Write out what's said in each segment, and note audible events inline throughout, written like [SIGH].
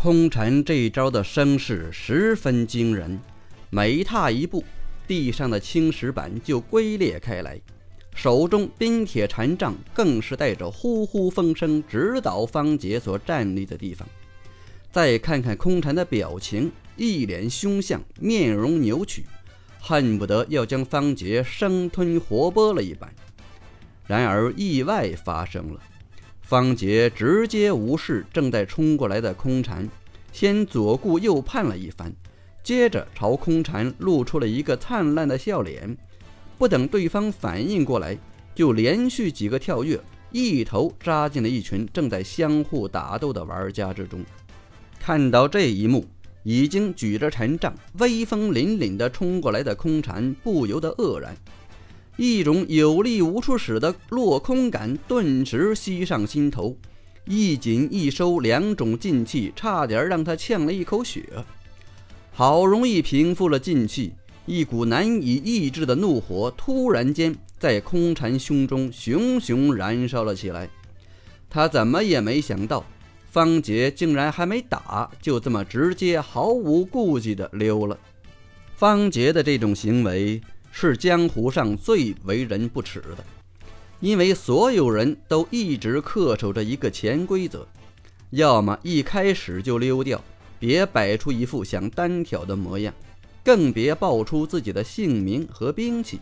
空禅这一招的声势十分惊人，每踏一步，地上的青石板就龟裂开来。手中冰铁禅杖更是带着呼呼风声，直捣方杰所站立的地方。再看看空禅的表情，一脸凶相，面容扭曲，恨不得要将方杰生吞活剥了一般。然而意外发生了，方杰直接无视正在冲过来的空禅，先左顾右盼了一番，接着朝空禅露出了一个灿烂的笑脸。不等对方反应过来，就连续几个跳跃，一头扎进了一群正在相互打斗的玩家之中。看到这一幕，已经举着禅杖、威风凛凛地冲过来的空禅不由得愕然，一种有力无处使的落空感顿时袭上心头，一紧一收两种劲气，差点让他呛了一口血。好容易平复了劲气。一股难以抑制的怒火突然间在空禅胸中熊熊燃烧了起来。他怎么也没想到，方杰竟然还没打，就这么直接毫无顾忌地溜了。方杰的这种行为是江湖上最为人不齿的，因为所有人都一直恪守着一个潜规则：要么一开始就溜掉，别摆出一副想单挑的模样。更别报出自己的姓名和兵器，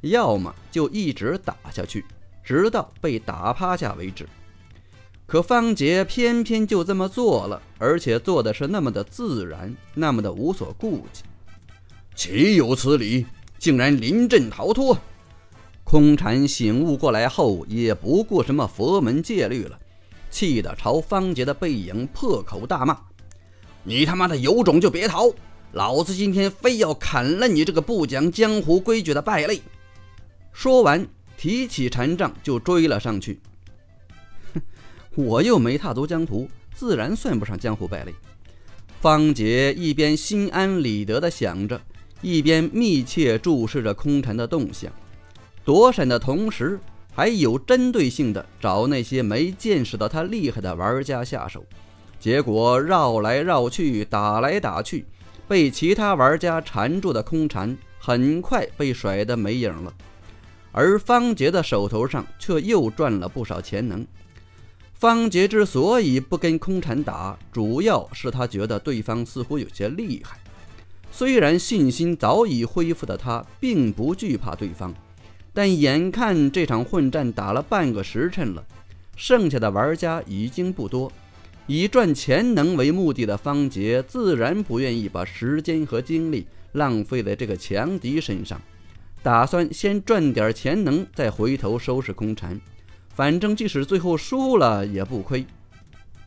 要么就一直打下去，直到被打趴下为止。可方杰偏偏就这么做了，而且做的是那么的自然，那么的无所顾忌。岂有此理！竟然临阵逃脱！空禅醒悟过来后，也不顾什么佛门戒律了，气得朝方杰的背影破口大骂：“你他妈的有种就别逃！”老子今天非要砍了你这个不讲江湖规矩的败类！说完，提起禅杖就追了上去。哼，我又没踏足江湖，自然算不上江湖败类。方杰一边心安理得地想着，一边密切注视着空蝉的动向，躲闪的同时，还有针对性的找那些没见识到他厉害的玩家下手。结果绕来绕去，打来打去。被其他玩家缠住的空蝉很快被甩得没影了，而方杰的手头上却又赚了不少钱能。方杰之所以不跟空蝉打，主要是他觉得对方似乎有些厉害。虽然信心早已恢复的他并不惧怕对方，但眼看这场混战打了半个时辰了，剩下的玩家已经不多。以赚钱能为目的的方杰，自然不愿意把时间和精力浪费在这个强敌身上，打算先赚点钱能，再回头收拾空蝉。反正即使最后输了也不亏。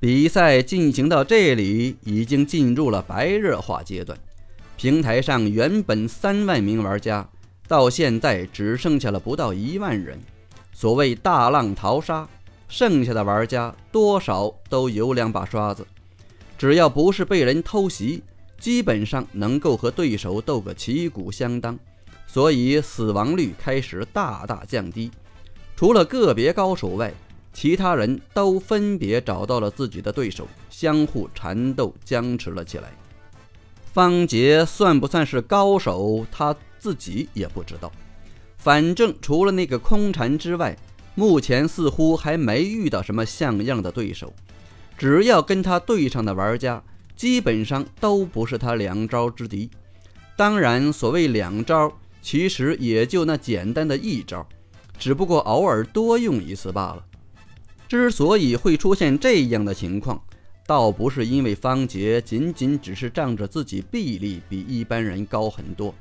比赛进行到这里，已经进入了白热化阶段。平台上原本三万名玩家，到现在只剩下了不到一万人。所谓大浪淘沙。剩下的玩家多少都有两把刷子，只要不是被人偷袭，基本上能够和对手斗个旗鼓相当，所以死亡率开始大大降低。除了个别高手外，其他人都分别找到了自己的对手，相互缠斗僵持了起来。方杰算不算是高手，他自己也不知道。反正除了那个空禅之外，目前似乎还没遇到什么像样的对手，只要跟他对上的玩家，基本上都不是他两招之敌。当然，所谓两招，其实也就那简单的一招，只不过偶尔多用一次罢了。之所以会出现这样的情况，倒不是因为方杰仅仅只是仗着自己臂力比一般人高很多，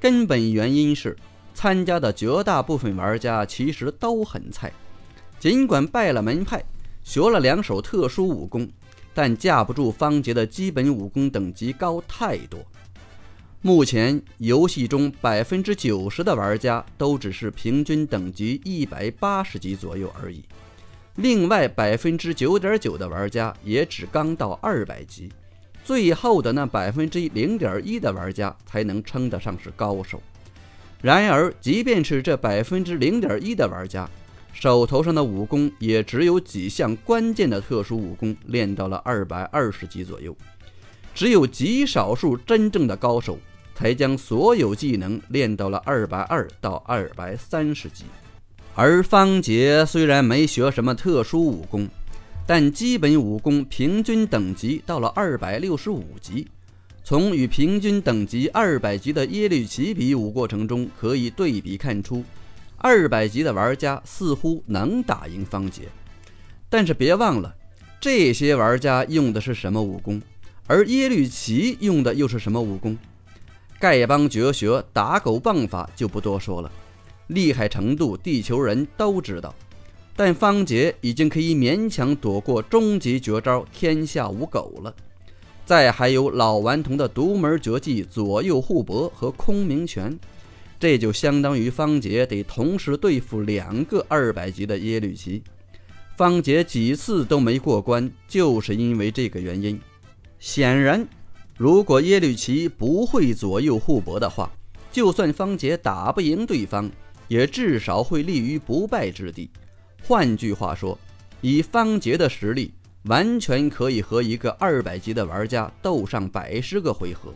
根本原因是。参加的绝大部分玩家其实都很菜，尽管拜了门派，学了两手特殊武功，但架不住方杰的基本武功等级高太多。目前游戏中百分之九十的玩家都只是平均等级一百八十级左右而已，另外百分之九点九的玩家也只刚到二百级，最后的那百分之零点一的玩家才能称得上是高手。然而，即便是这百分之零点一的玩家，手头上的武功也只有几项关键的特殊武功练到了二百二十级左右，只有极少数真正的高手才将所有技能练到了二百二到二百三十级。而方杰虽然没学什么特殊武功，但基本武功平均等级到了二百六十五级。从与平均等级二百级的耶律齐比武过程中，可以对比看出。二百级的玩家似乎能打赢方杰，但是别忘了，这些玩家用的是什么武功，而耶律齐用的又是什么武功？丐帮绝学打狗棒法就不多说了，厉害程度地球人都知道。但方杰已经可以勉强躲过终极绝招天下无狗了，再还有老顽童的独门绝技左右互搏和空明拳。这就相当于方杰得同时对付两个二百级的耶律齐，方杰几次都没过关，就是因为这个原因。显然，如果耶律齐不会左右互搏的话，就算方杰打不赢对方，也至少会立于不败之地。换句话说，以方杰的实力，完全可以和一个二百级的玩家斗上百十个回合。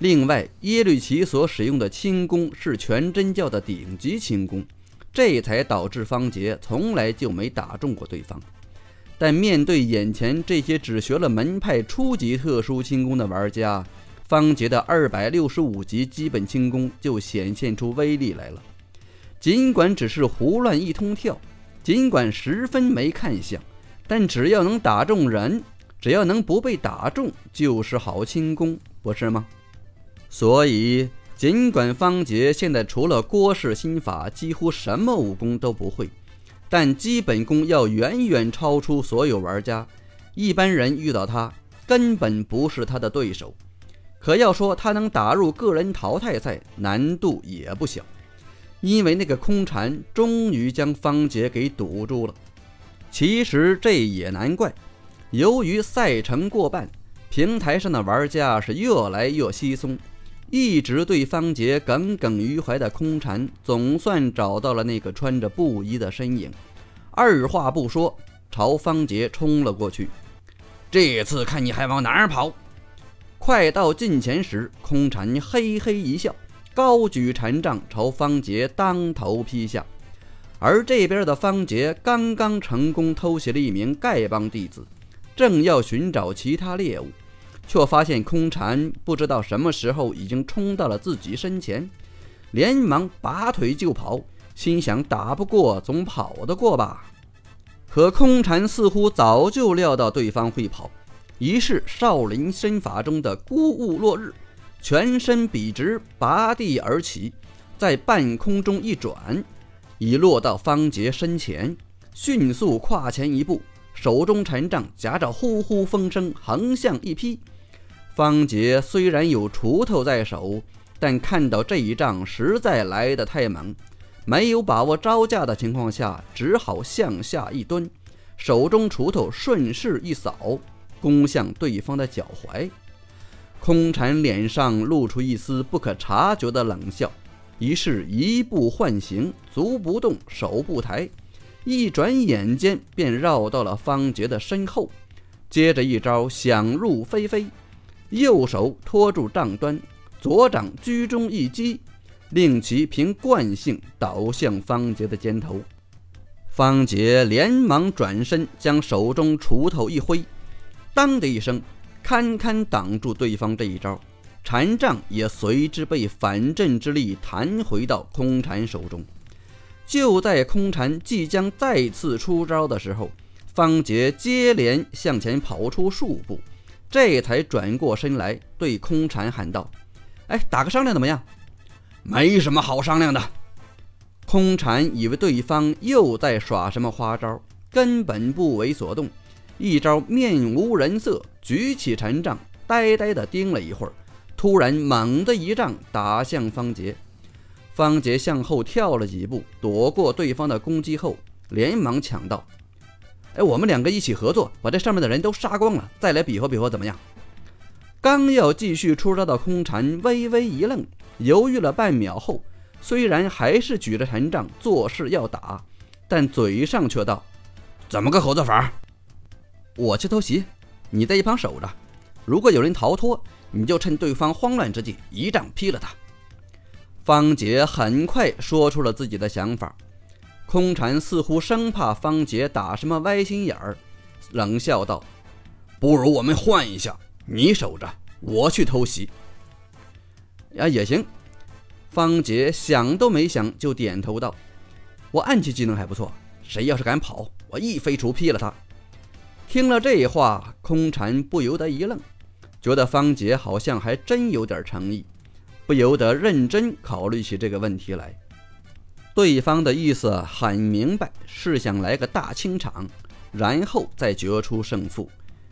另外，耶律齐所使用的轻功是全真教的顶级轻功，这才导致方杰从来就没打中过对方。但面对眼前这些只学了门派初级特殊轻功的玩家，方杰的二百六十五级基本轻功就显现出威力来了。尽管只是胡乱一通跳，尽管十分没看相，但只要能打中人，只要能不被打中，就是好轻功，不是吗？所以，尽管方杰现在除了郭氏心法，几乎什么武功都不会，但基本功要远远超出所有玩家。一般人遇到他，根本不是他的对手。可要说他能打入个人淘汰赛，难度也不小。因为那个空蝉终于将方杰给堵住了。其实这也难怪，由于赛程过半，平台上的玩家是越来越稀松。一直对方杰耿耿于怀的空蝉，总算找到了那个穿着布衣的身影，二话不说朝方杰冲了过去。这次看你还往哪儿跑！快到近前时，空蝉嘿嘿一笑，高举禅杖朝方杰当头劈下。而这边的方杰刚刚成功偷袭了一名丐帮弟子，正要寻找其他猎物。却发现空蝉不知道什么时候已经冲到了自己身前，连忙拔腿就跑，心想打不过总跑得过吧。可空蝉似乎早就料到对方会跑，于是少林身法中的孤鹜落日，全身笔直拔地而起，在半空中一转，已落到方杰身前，迅速跨前一步，手中禅杖夹着呼呼风声，横向一劈。方杰虽然有锄头在手，但看到这一仗实在来得太猛，没有把握招架的情况下，只好向下一蹲，手中锄头顺势一扫，攻向对方的脚踝。空蝉脸上露出一丝不可察觉的冷笑，于是一步换形，足不动，手不抬，一转眼间便绕到了方杰的身后，接着一招响入非非。右手托住杖端，左掌居中一击，令其凭惯性倒向方杰的肩头。方杰连忙转身，将手中锄头一挥，当的一声，堪堪挡住对方这一招。禅杖也随之被反震之力弹回到空禅手中。就在空禅即将再次出招的时候，方杰接连向前跑出数步。这才转过身来，对空蝉喊道：“哎，打个商量怎么样？”“没什么好商量的。”空蝉以为对方又在耍什么花招，根本不为所动，一招面无人色，举起禅杖，呆呆地盯了一会儿，突然猛地一杖打向方杰。方杰向后跳了几步，躲过对方的攻击后，连忙抢道。哎，我们两个一起合作，把这上面的人都杀光了，再来比划比划，怎么样？刚要继续出招的空禅微微一愣，犹豫了半秒后，虽然还是举着禅杖作势要打，但嘴上却道：“怎么个合作法？我去偷袭，你在一旁守着。如果有人逃脱，你就趁对方慌乱之际一掌劈了他。”方杰很快说出了自己的想法。空禅似乎生怕方杰打什么歪心眼儿，冷笑道：“不如我们换一下，你守着，我去偷袭。”呀，也行。方杰想都没想就点头道：“我暗器技能还不错，谁要是敢跑，我一飞锄劈了他。”听了这话，空禅不由得一愣，觉得方杰好像还真有点诚意，不由得认真考虑起这个问题来。对方的意思很明白，是想来个大清场，然后再决出胜负，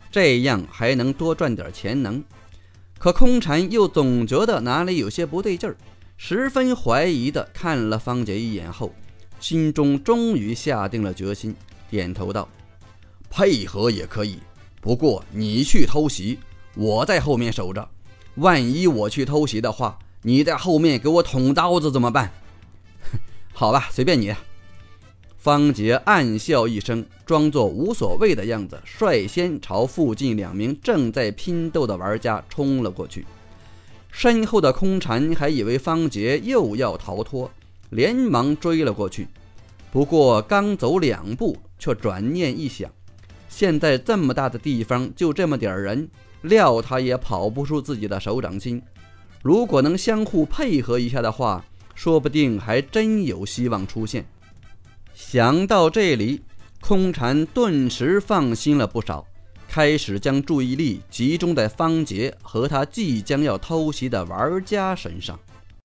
这样还能多赚点钱能。可空禅又总觉得哪里有些不对劲儿，十分怀疑的看了方杰一眼后，心中终于下定了决心，点头道：“配合也可以，不过你去偷袭，我在后面守着。万一我去偷袭的话，你在后面给我捅刀子怎么办？” [LAUGHS] 好吧，随便你。方杰暗笑一声，装作无所谓的样子，率先朝附近两名正在拼斗的玩家冲了过去。身后的空蝉还以为方杰又要逃脱，连忙追了过去。不过刚走两步，却转念一想，现在这么大的地方，就这么点人，料他也跑不出自己的手掌心。如果能相互配合一下的话，说不定还真有希望出现。想到这里，空禅顿时放心了不少，开始将注意力集中在方杰和他即将要偷袭的玩家身上。